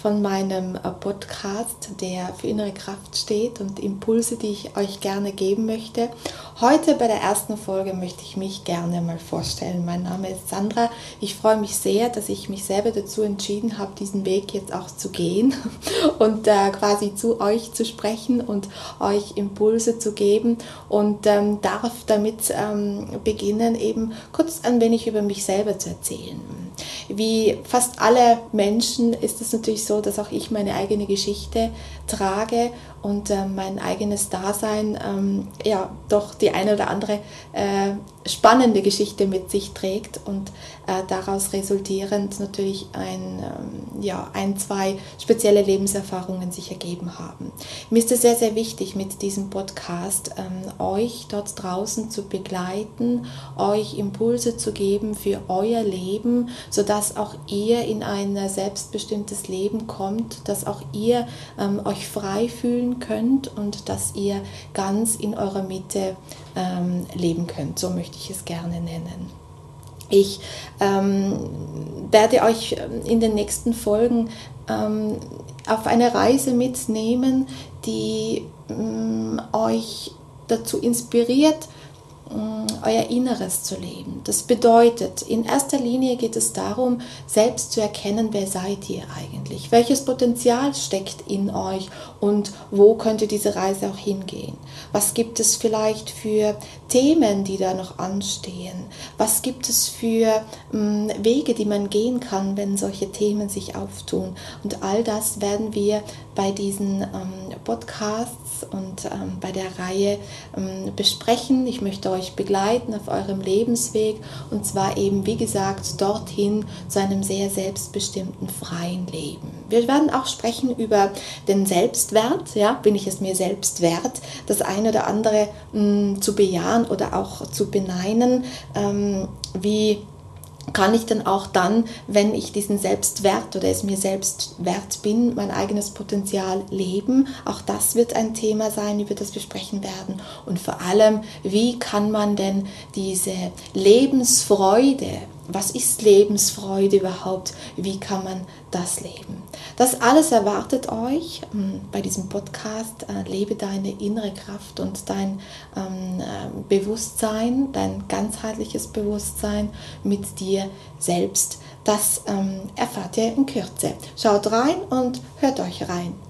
von meinem äh, Podcast, der für innere Kraft steht und Impulse, die ich euch gerne geben möchte. Heute bei der ersten Folge möchte ich mich gerne mal vorstellen. Mein Name ist Sandra. Ich freue mich sehr, dass ich mich selber dazu entschieden habe, diesen Weg jetzt auch zu gehen und äh, quasi zu euch zu sprechen und euch Impulse zu geben und ähm, darf damit ähm, beginnen, eben kurz ein wenig über mich selber zu erzählen. Wie fast alle Menschen ist es natürlich so, dass auch ich meine eigene Geschichte trage und äh, mein eigenes Dasein ähm, ja doch die eine oder andere äh, spannende Geschichte mit sich trägt und äh, daraus resultierend natürlich ein, ähm, ja, ein, zwei spezielle Lebenserfahrungen sich ergeben haben. Mir ist es sehr, sehr wichtig, mit diesem Podcast ähm, euch dort draußen zu begleiten, euch Impulse zu geben für euer Leben, sodass auch ihr in ein selbstbestimmtes Leben kommt, dass auch ihr ähm, euch frei fühlen könnt und dass ihr ganz in eurer Mitte ähm, leben könnt. So möchte ich es gerne nennen. Ich ähm, werde euch ähm, in den nächsten Folgen ähm, auf eine Reise mitnehmen, die ähm, euch dazu inspiriert, euer Inneres zu leben. Das bedeutet, in erster Linie geht es darum, selbst zu erkennen, wer seid ihr eigentlich? Welches Potenzial steckt in euch und wo könnte diese Reise auch hingehen? Was gibt es vielleicht für Themen, die da noch anstehen? Was gibt es für ähm, Wege, die man gehen kann, wenn solche Themen sich auftun? Und all das werden wir bei diesen ähm, Podcasts und ähm, bei der Reihe ähm, besprechen. Ich möchte euch begleiten auf eurem Lebensweg und zwar eben, wie gesagt, dorthin zu einem sehr selbstbestimmten, freien Leben. Wir werden auch sprechen über den Selbstwert. Ja, bin ich es mir selbst wert, das eine oder andere mh, mm, zu bejahen oder auch zu beneinen? Ähm, wie kann ich dann auch dann, wenn ich diesen Selbstwert oder es mir selbst wert bin, mein eigenes Potenzial leben. Auch das wird ein Thema sein, über das wir sprechen werden. Und vor allem, wie kann man denn diese Lebensfreude, was ist Lebensfreude überhaupt? Wie kann man das leben? Das alles erwartet euch ähm, bei diesem Podcast. Äh, lebe deine innere Kraft und dein ähm, äh, Bewusstsein, dein ganzheitliches Bewusstsein mit dir selbst. Das ähm, erfahrt ihr in Kürze. Schaut rein und hört euch rein.